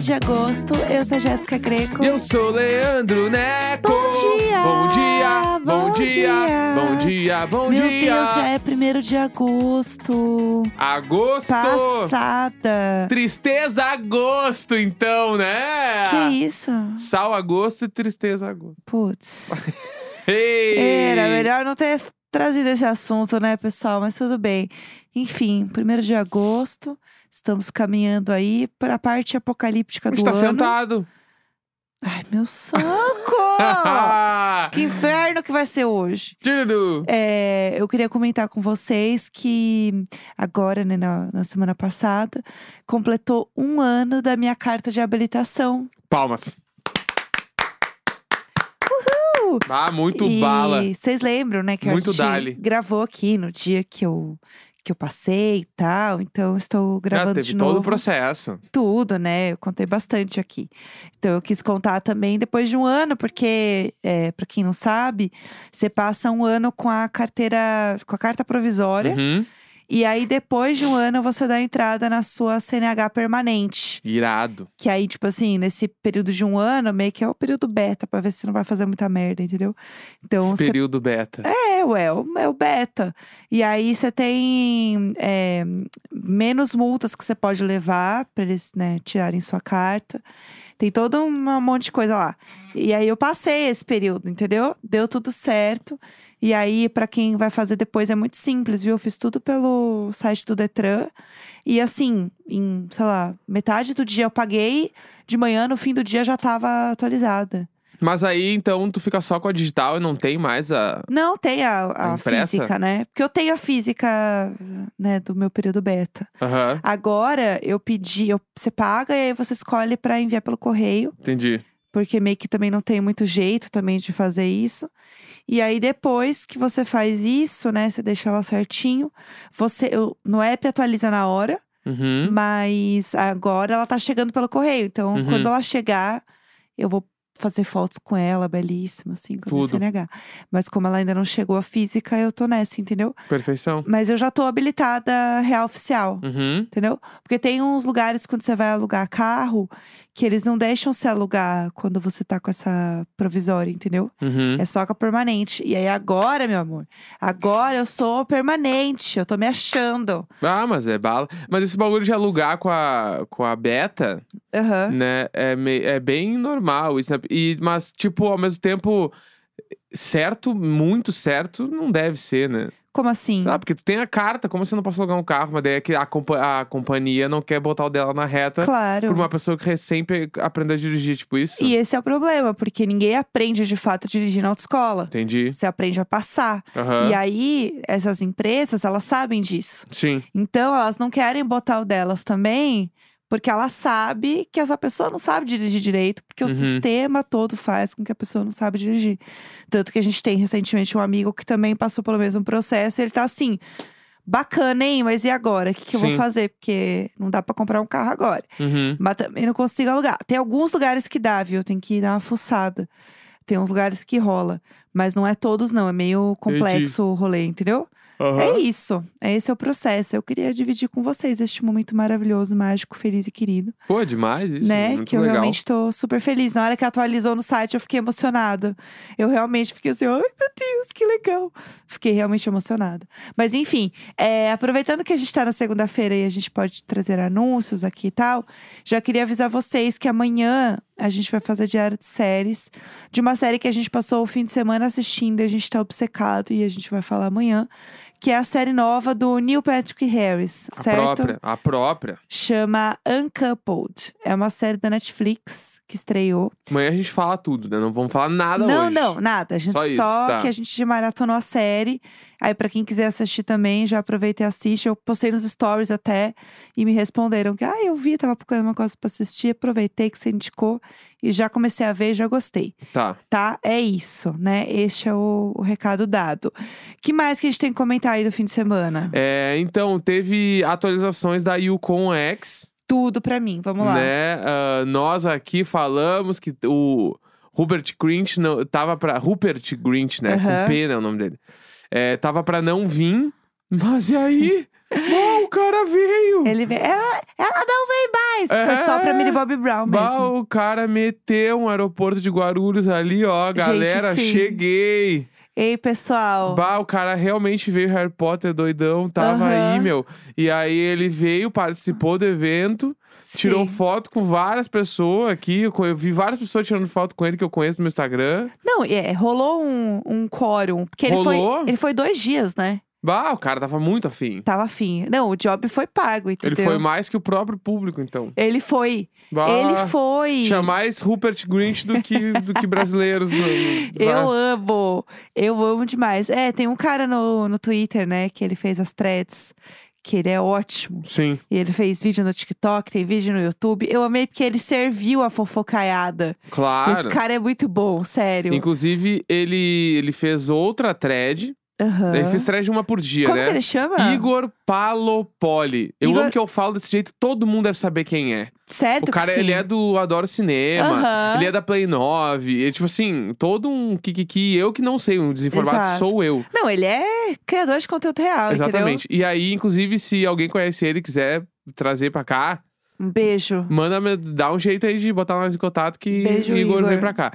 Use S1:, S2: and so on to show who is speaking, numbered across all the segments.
S1: de agosto. Eu sou a Jéssica Greco.
S2: Eu sou Leandro Neco.
S1: Bom dia!
S2: Bom dia! Bom,
S1: Bom
S2: dia! Bom dia! Bom
S1: Meu
S2: dia!
S1: Deus, já é 1 de agosto.
S2: Agosto!
S1: Passada.
S2: Tristeza agosto, então, né?
S1: Que isso?
S2: Sal agosto e tristeza agosto.
S1: Putz. Era melhor não ter trazido esse assunto, né, pessoal? Mas tudo bem. Enfim, 1 de agosto. Estamos caminhando aí para a parte apocalíptica
S2: A
S1: do
S2: tá
S1: ano.
S2: sentado.
S1: Ai, meu saco! que inferno que vai ser hoje. É, eu queria comentar com vocês que agora, né, na, na semana passada, completou um ano da minha carta de habilitação.
S2: Palmas. Ah, muito
S1: e
S2: bala.
S1: vocês lembram, né, que
S2: Muito
S1: a gente
S2: dali.
S1: gravou aqui no dia que eu que eu passei e tal. Então, estou
S2: Já
S1: gravando
S2: teve
S1: de
S2: todo
S1: novo
S2: o processo.
S1: tudo, né? Eu contei bastante aqui. Então eu quis contar também depois de um ano, porque, é, para quem não sabe, você passa um ano com a carteira, com a carta provisória,
S2: Uhum.
S1: E aí depois de um ano você dá entrada na sua CNH permanente.
S2: Irado.
S1: Que aí, tipo assim, nesse período de um ano, meio que é o período beta, pra ver se você não vai fazer muita merda, entendeu? Então você
S2: Período beta.
S1: é, ué, é o- é beta. E aí você tem é, menos multas que você pode levar para eles né, tirarem sua carta. Tem todo um monte de coisa lá. E aí eu passei esse período, entendeu? Deu tudo certo. E aí, para quem vai fazer depois, é muito simples, viu? Eu fiz tudo pelo site do Detran. E assim, em, sei lá, metade do dia eu paguei, de manhã, no fim do dia já tava atualizada.
S2: Mas aí, então, tu fica só com a digital e não tem mais a.
S1: Não, tem a, a
S2: A
S1: física, né? Porque eu tenho a física, né, do meu período beta.
S2: Aham,
S1: Agora, eu pedi, eu, você paga e aí você escolhe pra enviar pelo correio.
S2: entendi.
S1: Porque meio que também não tem muito jeito também de fazer isso. E aí, depois que você faz isso, né, você deixa ela certinho. Você, eu, no app atualiza na hora,
S2: Uhum.
S1: mas agora ela tá chegando pelo correio. Então,
S2: Uhum.
S1: quando ela chegar, eu vou fazer fotos com ela, belíssima, assim, com
S2: Tudo.
S1: CNH. Mas como ela ainda não chegou a física, eu tô nessa, entendeu?
S2: Perfeição.
S1: Mas eu já tô habilitada real oficial,
S2: Uhum.
S1: entendeu? Porque tem uns lugares quando você vai alugar carro que eles não deixam você alugar quando você tá com essa provisória, entendeu?
S2: Uhum.
S1: É só com a permanente. E aí agora, meu amor, agora eu sou permanente, eu tô me achando.
S2: Ah, mas é bala. Mas esse bagulho de alugar com a, com a beta,
S1: Aham.
S2: né, é, é bem normal isso. né? E, mas, tipo, ao mesmo tempo, certo, muito certo, não deve ser, né?
S1: Como assim?
S2: Sabe, porque tu tem a carta, como você não pode alugar um carro, mas daí é que a, compa- a companhia não quer botar o dela na reta
S1: Claro.
S2: por uma pessoa que recém aprendeu a dirigir, tipo isso.
S1: E esse é o problema, porque ninguém aprende de fato a dirigir na autoescola.
S2: Entendi.
S1: Você aprende a passar.
S2: Aham.
S1: E aí, essas empresas, elas sabem disso.
S2: Sim.
S1: Então, elas não querem botar o delas também, porque ela sabe que essa pessoa não sabe dirigir direito, porque
S2: Uhum.
S1: o sistema todo faz com que a pessoa não sabe dirigir. Tanto que a gente tem recentemente um amigo que também passou pelo mesmo processo, e ele tá assim. Bacana, hein? Mas e agora? O que, que eu vou fazer? Porque não dá pra comprar um carro agora.
S2: Uhum.
S1: Mas também não consigo alugar. Tem alguns lugares que dá, viu? Tem que dar uma fuçada. Tem uns lugares que rola. Mas não é todos, não. É meio complexo o rolê, entendeu?
S2: Aham.
S1: É isso. Esse é o processo. Eu queria dividir com vocês este momento maravilhoso, mágico, feliz e querido.
S2: Pô, demais isso.
S1: né?
S2: Muito
S1: que eu
S2: legal.
S1: realmente tô super feliz. Na hora que atualizou no site, eu fiquei emocionada. Eu realmente fiquei assim, ai meu Deus, que legal. Fiquei realmente emocionada. Mas enfim, é, aproveitando que a gente tá na segunda-feira e a gente pode trazer anúncios aqui e tal, já queria avisar vocês que amanhã a gente vai fazer diário de séries. De uma série que a gente passou o fim de semana assistindo e a gente tá obcecado e a gente vai falar amanhã. Que é a série nova do Neil Patrick Harris,
S2: A
S1: certo?
S2: própria. A própria.
S1: chama Uncoupled. É uma série da Netflix que estreou.
S2: Amanhã a gente fala tudo, né? Não vamos falar nada
S1: não,
S2: hoje.
S1: não, nada. A gente
S2: Só
S1: só,
S2: isso, tá.
S1: que a gente maratonou a série. Aí, pra quem quiser assistir também, já aproveita e assiste. Eu postei nos stories até e me responderam que, ah, eu vi, tava procurando uma coisa pra assistir, aproveitei que você indicou e já comecei a ver, já gostei.
S2: Tá.
S1: Tá? É isso, né? Este é o, o recado dado. que mais que a gente tem que comentar aí do fim de semana?
S2: É, então, teve atualizações da Yukon X,
S1: Tudo pra mim, vamos lá.
S2: né? Ah, nós aqui falamos que o Rupert Grint não, tava pra. Rupert Grint, né?
S1: Aham.
S2: Com P, né? O nome dele. É, tava pra não vir. Mas e aí? Bom, o cara veio!
S1: Ele vem, ela, ela não vem demais. Foi só pra
S2: É.
S1: Millie Bobby Brown
S2: Bah,
S1: mesmo.
S2: o cara meteu um aeroporto de Guarulhos ali, ó. Galera,
S1: sim.
S2: cheguei.
S1: Ei, pessoal.
S2: Bah, o cara realmente veio Harry Potter doidão, tava
S1: Aham.
S2: aí, meu. E aí ele veio, participou do evento, tirou foto com várias pessoas aqui. Eu vi várias pessoas tirando foto com ele que eu conheço no meu Instagram.
S1: Não, é, rolou um, um quórum. Porque ele
S2: Rolou?
S1: foi, ele foi dois dias, né?
S2: Bah, o cara tava muito afim.
S1: Tava afim. Não, o job foi pago, entendeu?
S2: Ele foi mais que o próprio público, então.
S1: Ele foi.
S2: Bah,
S1: Ele foi.
S2: Tinha mais Rupert Grint do que, do que brasileiros. No,
S1: Eu amo. Eu amo demais. É, tem um cara no, no Twitter, né, que ele fez as threads. Que ele é ótimo.
S2: Sim.
S1: E ele fez vídeo no TikTok, tem vídeo no YouTube. Eu amei porque ele serviu a fofocaiada.
S2: Claro.
S1: Esse cara é muito bom, sério.
S2: Inclusive, ele, ele fez outra thread.
S1: Aham.
S2: Ele fez thread uma por dia,
S1: Como
S2: né?
S1: que ele chama?
S2: Igor Palopoli. Eu
S1: Igor-
S2: amo que eu falo desse jeito, todo mundo deve saber quem é.
S1: Certo
S2: o cara, ele é do Adoro Cinema,
S1: Aham.
S2: ele é da Play 9. E, tipo assim, todo um kikiki. Eu que não sei, um desinformado
S1: Exato.
S2: sou eu.
S1: Não, ele é criador de conteúdo real,
S2: Exatamente. E aí, inclusive, se alguém conhece ele e quiser trazer pra cá,
S1: entendeu? Um beijo.
S2: manda, dá um jeito aí de botar nós em contato que
S1: Beijo,
S2: Igor, vem
S1: Igor.
S2: pra cá.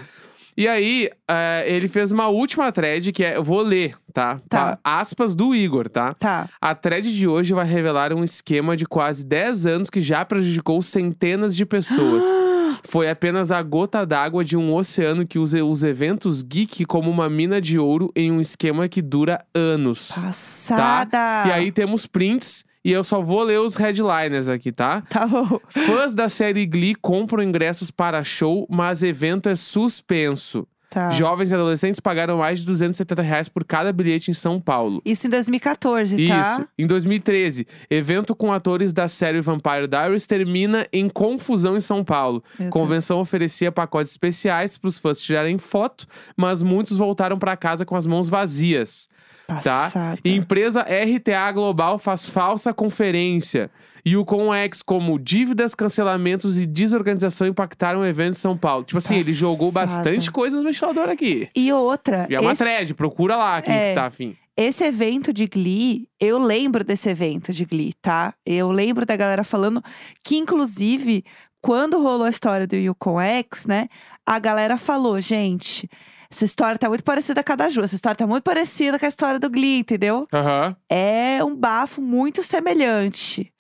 S2: E aí, eh, ele fez uma última thread que é. Eu vou ler, tá?
S1: Tá.
S2: Pa- Aspas do Igor, tá?
S1: Tá.
S2: A thread de hoje vai revelar um esquema de quase 10 anos que já prejudicou centenas de pessoas. Foi apenas a gota d'água de um oceano que usa os eventos geek como uma mina de ouro em um esquema que dura anos.
S1: Passada.
S2: E aí temos prints e eu só vou ler os headliners aqui, tá?
S1: Tá bom.
S2: Fãs da série Glee compram ingressos para show, mas evento é suspenso.
S1: Tá.
S2: Jovens e adolescentes pagaram mais de 270 reais por cada bilhete em São Paulo.
S1: Isso em 2014,
S2: Isso.
S1: tá?
S2: Em 2013, evento com atores da série Vampire Diaries termina em confusão em São Paulo.
S1: Meu
S2: Convenção oferecia pacotes especiais para os fãs tirarem foto, mas muitos voltaram para casa com as mãos vazias.
S1: Deus.
S2: Tá?
S1: Passada.
S2: Empresa RTA Global faz falsa conferência. E o ConEx, como dívidas, cancelamentos e desorganização impactaram o evento em São Paulo. Tipo assim, ele jogou
S1: Passada.
S2: bastante coisa no ventilador aqui.
S1: E outra,
S2: E é uma
S1: esse,
S2: thread, procura lá quem
S1: É.
S2: que tá afim.
S1: esse evento de Glee, eu lembro desse evento de Glee, tá? Eu lembro da galera falando que, inclusive, quando rolou a história do Yukon X, né? A galera falou, gente, essa história tá muito parecida com a da Ju, essa história tá muito parecida com a história do Glee, entendeu?
S2: Aham.
S1: É um bafo muito semelhante.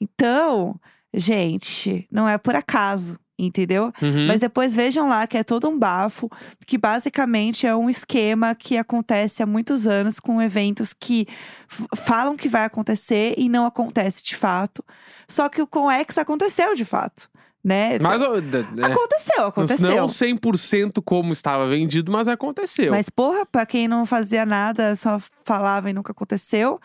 S1: Então, gente, não é por acaso, entendeu?
S2: Uhum.
S1: Mas depois vejam lá que é todo um bafo, que basicamente é um esquema que acontece há muitos anos com eventos que falam que vai acontecer e não acontece de fato. Só que o Conex aconteceu de fato, né?
S2: Mas, d- né,
S1: Aconteceu, aconteceu.
S2: Não 100% como estava vendido, mas aconteceu.
S1: Mas, porra, pra quem não fazia nada, só falava e nunca aconteceu,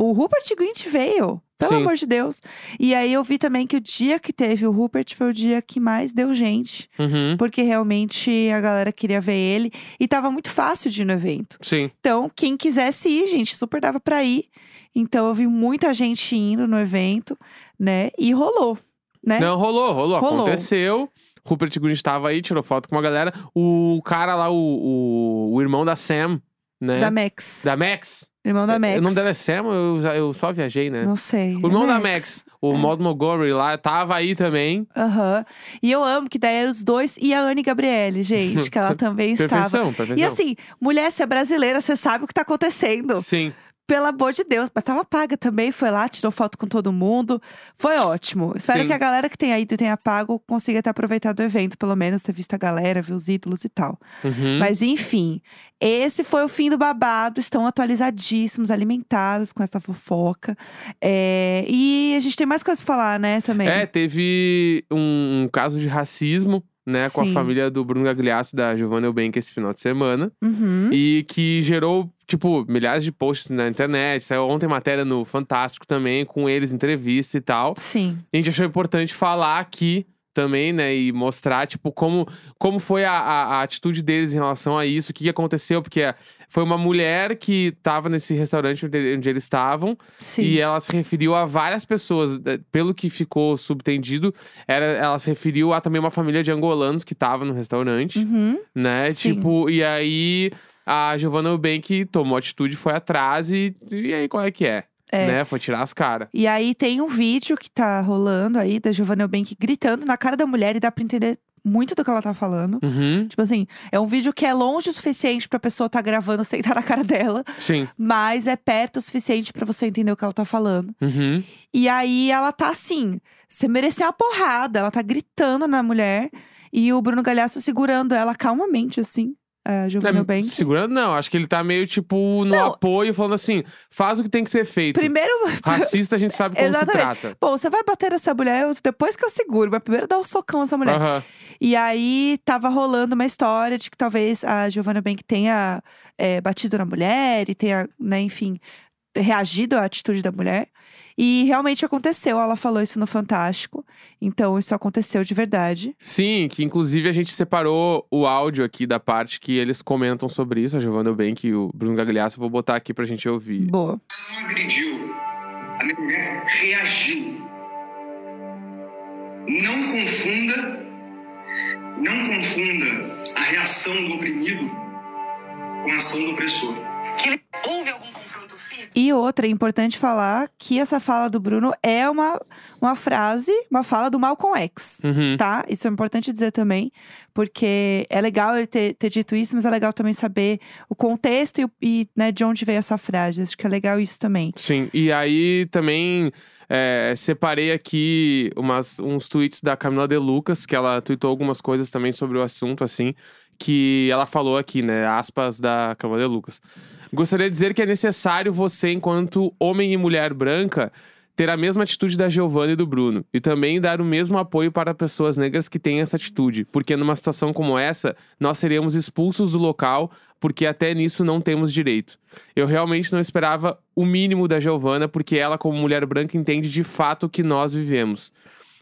S1: o Rupert Grint veio. Pelo
S2: Sim.
S1: amor de Deus. E aí eu vi também que o dia que teve o Rupert foi o dia que mais deu gente.
S2: Uhum.
S1: Porque realmente a galera queria ver ele. E tava muito fácil de ir no evento.
S2: Sim.
S1: Então, quem quisesse ir, gente, super dava pra ir. Então eu vi muita gente indo no evento, né? E rolou, né?
S2: Não, rolou, rolou,
S1: Rolou.
S2: Aconteceu. Rupert Grint estava aí, tirou foto com uma galera. O cara lá, o, o, o irmão da Sam, né?
S1: Da Max.
S2: Da Max.
S1: Irmão da Max.
S2: O nome dela é Sam, eu, eu só viajei, né?
S1: Não sei.
S2: O irmão
S1: é
S2: da Max, o Maud Montgomery lá, tava aí também.
S1: Aham. E eu amo que daí eram os dois e a Anne Gabriele, gente, que ela também estava.
S2: Perfeição, perfeição.
S1: E assim, mulher, você é brasileira, você sabe o que tá acontecendo.
S2: Sim.
S1: Pelo amor de Deus. Mas tava paga também, foi lá, tirou foto com todo mundo. Foi ótimo. Espero
S2: Sim.
S1: que a galera que tem aí e tenha pago consiga ter aproveitado o evento, pelo menos ter visto a galera, ver os ídolos e tal.
S2: Uhum.
S1: Mas enfim, esse foi o fim do babado. Estão atualizadíssimos, alimentados com essa fofoca. É, E a gente tem mais coisa pra falar, né, também.
S2: É, teve um caso de racismo, né, com a família do Bruno Gagliasso e da Giovanna Eubank esse final de semana.
S1: Uhum.
S2: E que gerou, tipo, milhares de posts na internet. Saiu ontem matéria no Fantástico também, com eles, entrevista e tal.
S1: Sim.
S2: A gente achou importante falar aqui também, né? E mostrar, tipo, como, como foi a, a, a atitude deles em relação a isso, o que que aconteceu, porque foi uma mulher que tava nesse restaurante onde, onde eles estavam.
S1: Sim.
S2: E ela se referiu a várias pessoas. eh, Pelo que ficou subtendido, era, ela se referiu a também uma família de angolanos que tava no restaurante,
S1: Uhum.
S2: né?
S1: Sim.
S2: Tipo, e aí a Giovanna Eubank tomou atitude, foi atrás e, e aí qual é que é?
S1: É.
S2: né? Foi tirar as caras.
S1: E aí tem um vídeo que tá rolando aí da Giovanna Eubank gritando na cara da mulher e dá pra entender muito do que ela tá falando.
S2: Uhum,
S1: Tipo assim, é um vídeo que é longe o suficiente pra pessoa tá gravando sem estar na cara dela,
S2: sim.
S1: mas é perto o suficiente pra você entender o que ela tá falando.
S2: Uhum.
S1: E aí ela tá assim, você mereceu uma porrada, ela tá gritando na mulher e o Bruno Galhaço segurando ela calmamente assim, a Giovanna
S2: Não,
S1: Eubank.
S2: segurando, não. Acho que ele tá meio, tipo, no apoio, falando assim: faz o que tem que ser feito.
S1: Primeiro,
S2: Racista, a gente sabe como se
S1: Exatamente.
S2: trata.
S1: bom, você vai bater nessa mulher depois que eu seguro, mas primeiro dá um socão nessa mulher. E aí tava rolando uma história de que talvez a Giovanna Bank tenha é, batido na mulher e tenha, né, enfim, reagido à atitude da mulher. E realmente aconteceu, ela falou isso no Fantástico. Então isso aconteceu de verdade.
S2: Sim, que inclusive a gente separou o áudio aqui da parte que eles comentam sobre isso, a Giovanna Eubank e o Bruno Gagliasso. Vou botar aqui pra gente ouvir.
S1: Boa.
S3: não agrediu. A minha mulher reagiu. Não confunda, não confunda a reação do oprimido com a ação do opressor. Que houve algum?
S1: E outra, é importante falar que essa fala do Bruno é uma, uma frase, uma fala do Malcolm X.
S2: Uhum.
S1: tá? Isso é importante dizer também, porque é legal ele ter, ter dito isso, mas é legal também saber o contexto e, e, né, de onde veio essa frase. Acho que é legal isso também.
S2: Sim, e aí também é, separei aqui umas, uns tweets da Camila De Lucas, que ela tweetou algumas coisas também sobre o assunto, assim, que ela falou aqui, né? Aspas da Camila De Lucas. Gostaria de dizer que é necessário você, enquanto homem e mulher branca, ter a mesma atitude da Giovanna e do Bruno. E também dar o mesmo apoio para pessoas negras que têm essa atitude. Porque numa situação como essa, nós seríamos expulsos do local, porque até nisso não temos direito. Eu realmente não esperava o mínimo da Giovanna, porque ela, como mulher branca, entende de fato o que nós vivemos.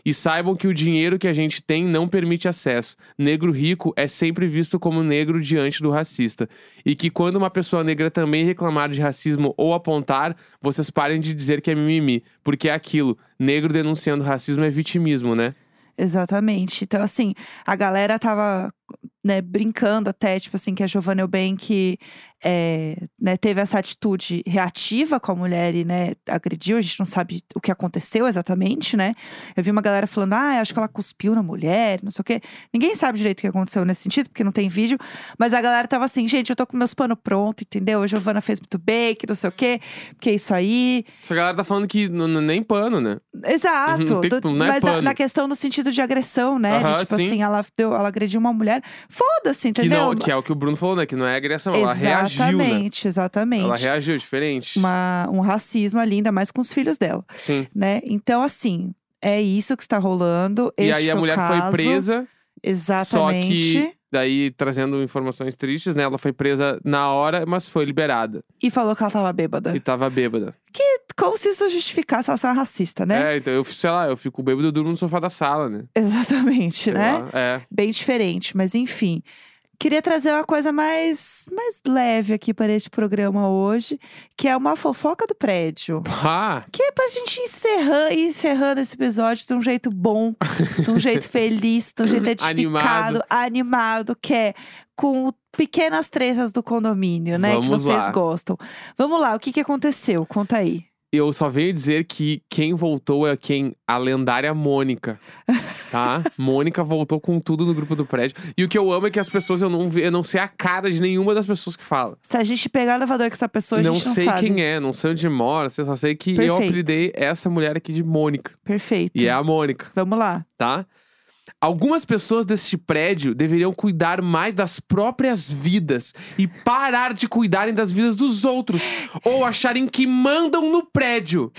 S2: E saibam que o dinheiro que a gente tem não permite acesso. Negro rico é sempre visto como negro diante do racista. E que quando uma pessoa negra também reclamar de racismo ou apontar, vocês parem de dizer que é mimimi. Porque é aquilo. Negro denunciando racismo é vitimismo, né?
S1: Exatamente. Então, assim, a galera tava né, brincando até, tipo assim, que a Giovanna Eubank é, né, teve essa atitude reativa com a mulher e, né, agrediu. A gente não sabe o que aconteceu exatamente, né? Eu vi uma galera falando, ah, acho que ela cuspiu na mulher, não sei o quê. Ninguém sabe direito o que aconteceu nesse sentido, porque não tem vídeo. Mas a galera tava assim, gente, eu tô com meus panos prontos, entendeu? A Giovanna fez muito bem, que não sei o quê, porque é isso aí.
S2: Essa galera tá falando que n- n- nem pano, né?
S1: Exato.
S2: Não tem- não é
S1: mas na, na questão no sentido de agressão, né? De, tipo
S2: sim.
S1: assim, ela, deu, ela agrediu uma mulher. Foda-se,
S2: Que,
S1: entendeu?
S2: não, que é o que o Bruno falou, né? Que não é agressão, ela reagiu, né?
S1: exatamente, exatamente.
S2: Ela reagiu diferente.
S1: Uma, um racismo ali, ainda mais com os filhos dela,
S2: Sim.
S1: né? Então, assim, é isso que está rolando.
S2: E aí a mulher
S1: caso.
S2: foi presa.
S1: Exatamente.
S2: Só que, daí, trazendo informações tristes, né? Ela foi presa na hora, mas foi liberada.
S1: E falou que ela tava bêbada.
S2: E tava bêbada.
S1: Como se isso justificasse ela ser uma racista, né?
S2: É, então eu, sei lá, eu fico bêbado e durmo no sofá da sala, né?
S1: Exatamente,
S2: Sei
S1: né?
S2: lá, É.
S1: bem diferente, mas enfim. Queria trazer uma coisa mais, mais leve aqui para este programa hoje, que é uma fofoca do prédio.
S2: Ah,
S1: Que é pra gente encerrar, ir encerrando esse episódio de um jeito bom, de um jeito feliz, de um jeito edificado, animado, que é com pequenas tretas do condomínio, né? que
S2: Vamos
S1: vocês
S2: lá.
S1: gostam. Vamos lá, o que, que aconteceu? Conta aí.
S2: Eu só venho dizer que quem voltou é quem? A lendária Mônica. Tá? Mônica voltou com tudo no grupo do prédio. E o que eu amo é que as pessoas, eu não, eu não sei a cara de nenhuma das pessoas que falam.
S1: Se a gente pegar o elevador com essa pessoa, a
S2: não
S1: gente não
S2: sei
S1: sabe.
S2: quem é, não sei onde mora, eu só sei que eu
S1: Perfeito.
S2: apelidei essa mulher aqui de Mônica.
S1: Perfeito.
S2: E é a Mônica.
S1: Vamos lá.
S2: tá? Algumas pessoas deste prédio deveriam cuidar mais das próprias vidas e parar de cuidarem das vidas dos outros ou acharem que mandam no prédio.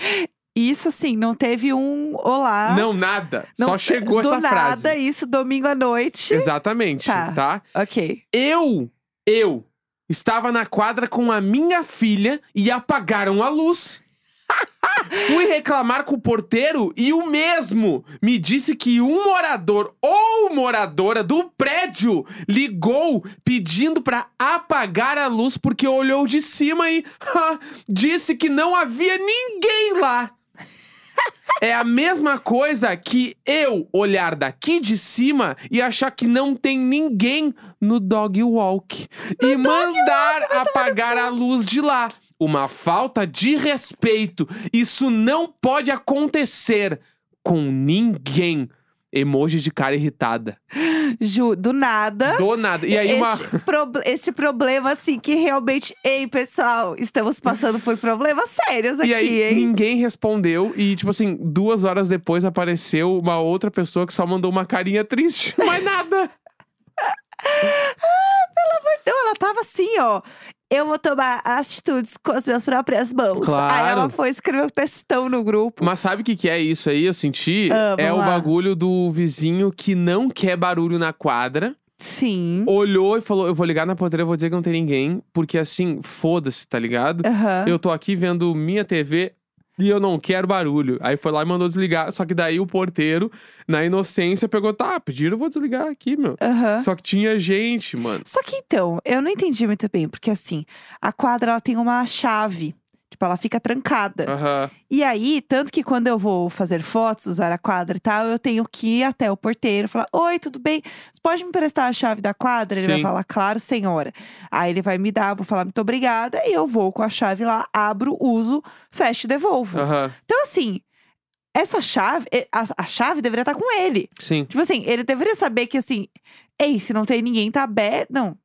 S1: Isso assim, não teve um olá.
S2: Não, nada.
S1: Não-
S2: Só chegou essa
S1: nada,
S2: frase.
S1: isso domingo à noite.
S2: Exatamente,
S1: Tá.
S2: tá?
S1: Ok.
S2: Eu, eu estava na quadra com a minha filha e apagaram a luz. Fui reclamar com o porteiro e o mesmo me disse que um morador ou moradora do prédio ligou pedindo pra apagar a luz porque olhou de cima e ha, disse que não havia ninguém lá. É a mesma coisa que eu olhar daqui de cima e achar que não tem ninguém no dog walk e mandar apagar a luz de lá. Uma falta de respeito. Isso não pode acontecer com ninguém. Emoji de cara irritada.
S1: Ju, do nada.
S2: Do nada. E aí uma.
S1: Este, prob- este problema, assim, que realmente. Ei, pessoal, estamos passando por problemas sérios aqui,
S2: E aí
S1: hein?
S2: ninguém respondeu. E, tipo assim, duas horas depois apareceu uma outra pessoa que só mandou uma carinha triste. Mais nada.
S1: Não, ela tava assim, ó. Eu vou tomar atitudes com as minhas próprias mãos.
S2: Claro.
S1: Aí ela foi escrever um textão no grupo.
S2: Mas sabe o que, que é isso aí? Eu senti.
S1: Ah,
S2: é o
S1: lá.
S2: bagulho do vizinho que não quer barulho na quadra.
S1: Sim.
S2: Olhou e falou: Eu vou ligar na porteira, vou dizer que não tem ninguém. Porque assim, foda-se, tá ligado?
S1: Aham.
S2: Eu tô aqui vendo minha TV e eu não quero barulho. Aí foi lá e mandou desligar. Só que daí o porteiro, na inocência, pegou: Tá, pediram, eu vou desligar aqui, meu.
S1: Aham.
S2: Só que tinha gente, mano.
S1: Só que então, eu não entendi muito bem, porque assim, a quadra ela tem uma chave. Tipo, ela fica trancada.
S2: Aham.
S1: E aí, tanto que quando eu vou fazer fotos, usar a quadra e tal, eu tenho que ir até o porteiro e falar: Oi, tudo bem? Você pode me emprestar a chave da quadra? Ele vai
S2: Sim.
S1: falar, claro, senhora. Aí ele vai me dar, vou falar muito obrigada, e eu vou com a chave lá, abro, uso, fecho e devolvo.
S2: Aham.
S1: Então, assim, essa chave, a, a chave deveria estar com ele.
S2: Sim.
S1: Tipo assim, ele deveria saber que assim, ei, se não tem ninguém, tá aberto. Não.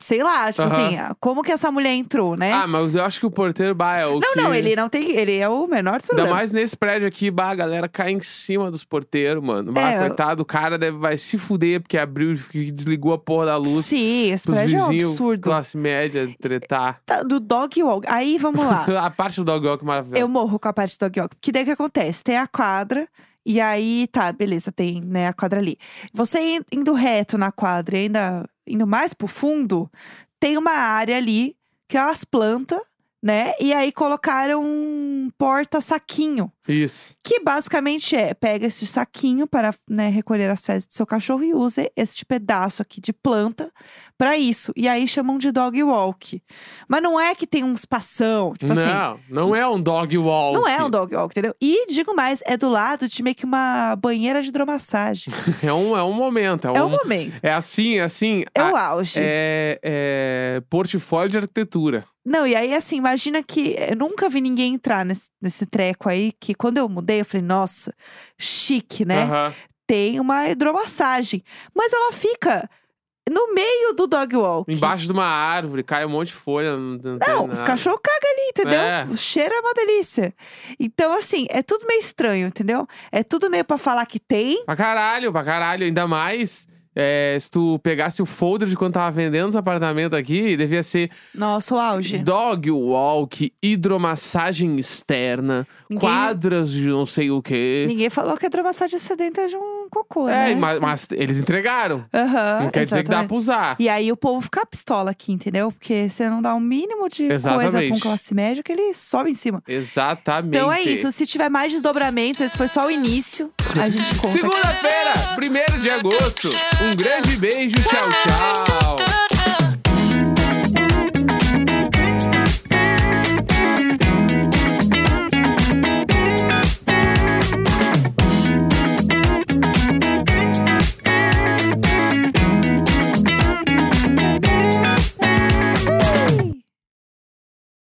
S1: Sei lá, tipo
S2: Aham.
S1: assim, como que essa mulher entrou, né?
S2: Ah, mas eu acho que o porteiro, bah, é o
S1: não,
S2: que...
S1: não, ele não tem. Ele é o menor dos
S2: Ainda
S1: problemas.
S2: mais nesse prédio aqui, bah, a galera cai em cima dos porteiros, mano. Bah,
S1: É, eu-
S2: coitado, o cara deve, vai se fuder porque abriu e desligou a porra da luz.
S1: Sim, esse
S2: Pros
S1: prédio é um
S2: vizinhos,
S1: absurdo.
S2: classe média, tretar.
S1: Tá, do dog walk. Aí, vamos lá.
S2: a parte do dog walk é maravilhosa.
S1: Eu morro com a parte do dog walk. Porque daí o que acontece? Tem a quadra. E aí, tá, beleza, tem né, a quadra ali. Você in- indo reto na quadra e ainda indo mais pro fundo, tem uma área ali que elas plantam, né? E aí colocaram um porta-saquinho.
S2: Isso.
S1: Que basicamente é, pega esse saquinho para né, recolher as fezes do seu cachorro e usa este pedaço aqui de planta para isso. E aí chamam de dog walk. Mas não é que tem um espação, tipo assim.
S2: não, não é um dog walk.
S1: Não é um dog walk, entendeu? E digo mais, é do lado de meio que uma banheira de hidromassagem.
S2: É um, é um momento. É,
S1: É
S2: um,
S1: o momento.
S2: é assim, é assim.
S1: É o
S2: a-
S1: auge.
S2: é, é portfólio de arquitetura.
S1: Não, e aí assim, imagina que eu nunca vi ninguém entrar nesse, nesse treco aí, que quando eu mudei, eu falei, nossa, chique, né?
S2: Aham.
S1: Tem uma hidromassagem. Mas ela fica no meio do dog walk.
S2: Embaixo de uma árvore, cai um monte de folha. Não, não,
S1: Não, os cachorros cagam ali, entendeu?
S2: É.
S1: O cheiro é uma delícia. Então, assim, é tudo meio estranho, entendeu? É tudo meio pra falar que tem.
S2: Pra caralho, pra caralho. Ainda mais é, se tu pegasse o folder de quando tava vendendo os apartamentos aqui, devia ser
S1: Nossa, o auge.
S2: dog walk, hidromassagem externa,
S1: Ninguém-
S2: quadras de não sei o quê.
S1: Ninguém falou que a hidromassagem sedenta é de um cocô,
S2: É,
S1: né?
S2: mas, mas eles entregaram.
S1: Aham,
S2: não quer dizer que dá
S1: exatamente.
S2: pra usar.
S1: E aí o povo fica pistola aqui, entendeu? Porque você não dá um mínimo de coisa pra um
S2: Exatamente.
S1: classe média que ele sobe em cima.
S2: Exatamente.
S1: Então é isso. Se tiver mais desdobramentos, esse foi só o início. A gente conta.
S2: Segunda-feira, 1 de agosto. Um grande beijo, tchau, tchau.